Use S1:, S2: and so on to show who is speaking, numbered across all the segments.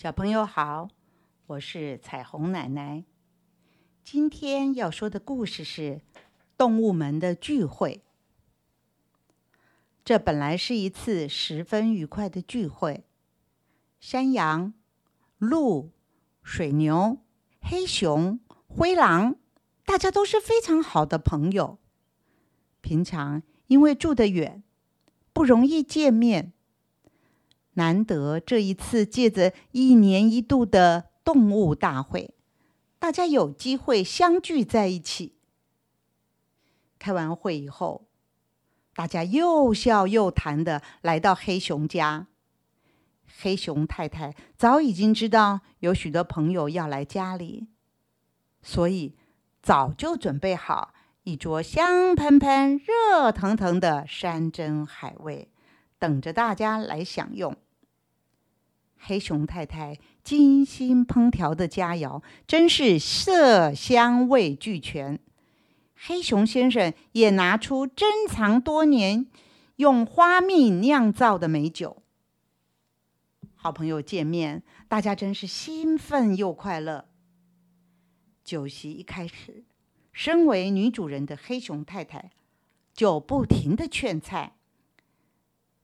S1: 小朋友好，我是彩虹奶奶。今天要说的故事是《动物们的聚会》。这本来是一次十分愉快的聚会，山羊、鹿、水牛、黑熊、灰狼，大家都是非常好的朋友。平常因为住得远，不容易见面。难得这一次借着一年一度的动物大会，大家有机会相聚在一起。开完会以后，大家又笑又谈的来到黑熊家。黑熊太太早已经知道有许多朋友要来家里，所以早就准备好一桌香喷喷、热腾腾的山珍海味，等着大家来享用。黑熊太太精心烹调的佳肴，真是色香味俱全。黑熊先生也拿出珍藏多年、用花蜜酿造的美酒。好朋友见面，大家真是兴奋又快乐。酒席一开始，身为女主人的黑熊太太就不停的劝菜。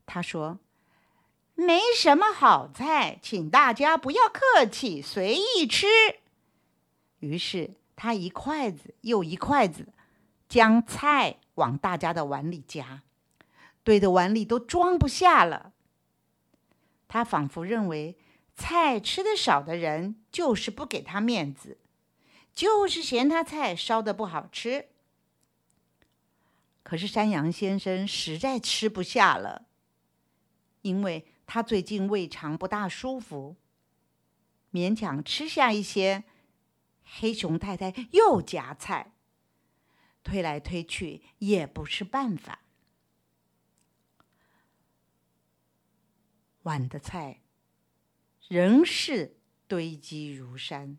S1: 她说。没什么好菜，请大家不要客气，随意吃。于是他一筷子又一筷子将菜往大家的碗里夹，堆的碗里都装不下了。他仿佛认为菜吃的少的人就是不给他面子，就是嫌他菜烧的不好吃。可是山羊先生实在吃不下了，因为。他最近胃肠不大舒服，勉强吃下一些。黑熊太太又夹菜，推来推去也不是办法。碗的菜仍是堆积如山，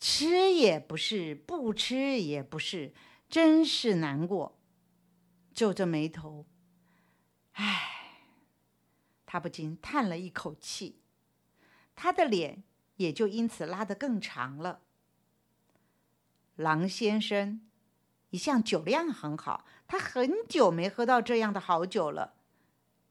S1: 吃也不是，不吃也不是，真是难过。皱着眉头，唉。他不禁叹了一口气，他的脸也就因此拉得更长了。狼先生一向酒量很好，他很久没喝到这样的好酒了，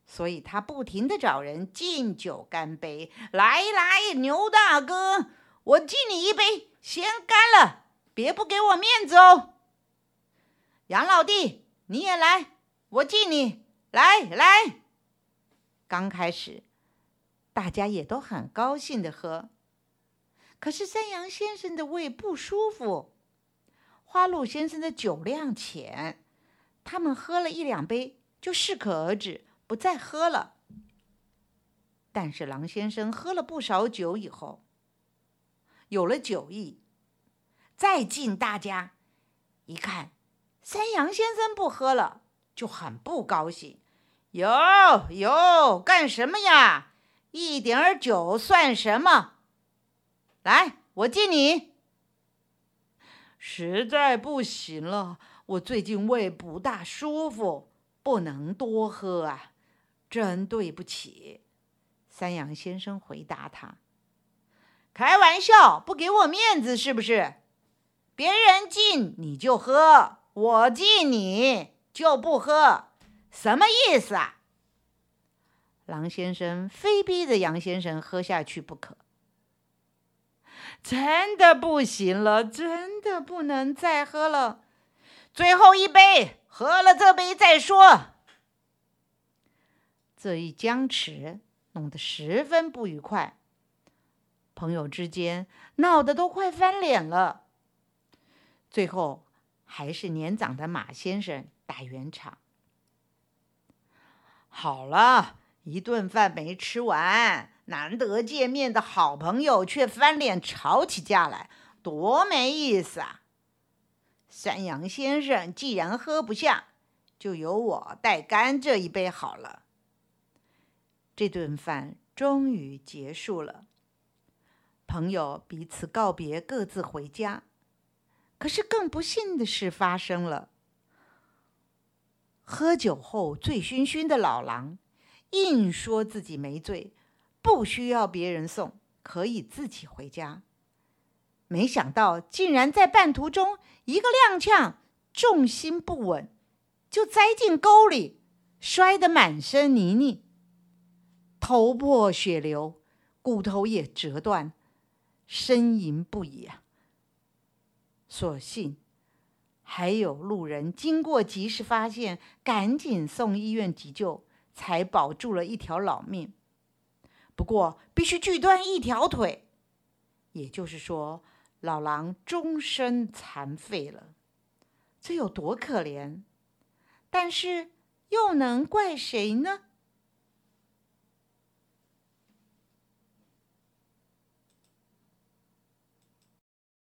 S1: 所以他不停的找人敬酒干杯。来来，牛大哥，我敬你一杯，先干了，别不给我面子哦。杨老弟，你也来，我敬你，来来。刚开始，大家也都很高兴的喝。可是山羊先生的胃不舒服，花鹿先生的酒量浅，他们喝了一两杯就适可而止，不再喝了。但是狼先生喝了不少酒以后，有了酒意，再敬大家，一看山羊先生不喝了，就很不高兴。有有，干什么呀？一点儿酒算什么？来，我敬你。实在不行了，我最近胃不大舒服，不能多喝啊，真对不起。三羊先生回答他：“开玩笑，不给我面子是不是？别人敬你就喝，我敬你就不喝。”什么意思啊？狼先生非逼着杨先生喝下去不可。真的不行了，真的不能再喝了。最后一杯，喝了这杯再说。这一僵持，弄得十分不愉快，朋友之间闹得都快翻脸了。最后，还是年长的马先生打圆场。好了，一顿饭没吃完，难得见面的好朋友却翻脸吵起架来，多没意思啊！山羊先生既然喝不下，就由我代干这一杯好了。这顿饭终于结束了，朋友彼此告别，各自回家。可是更不幸的事发生了。喝酒后醉醺醺的老狼，硬说自己没醉，不需要别人送，可以自己回家。没想到，竟然在半途中一个踉跄，重心不稳，就栽进沟里，摔得满身泥泞，头破血流，骨头也折断，呻吟不已啊！所幸还有路人经过，及时发现，赶紧送医院急救，才保住了一条老命。不过，必须锯断一条腿，也就是说。老狼终身残废了，这有多可怜？但是又能怪谁呢？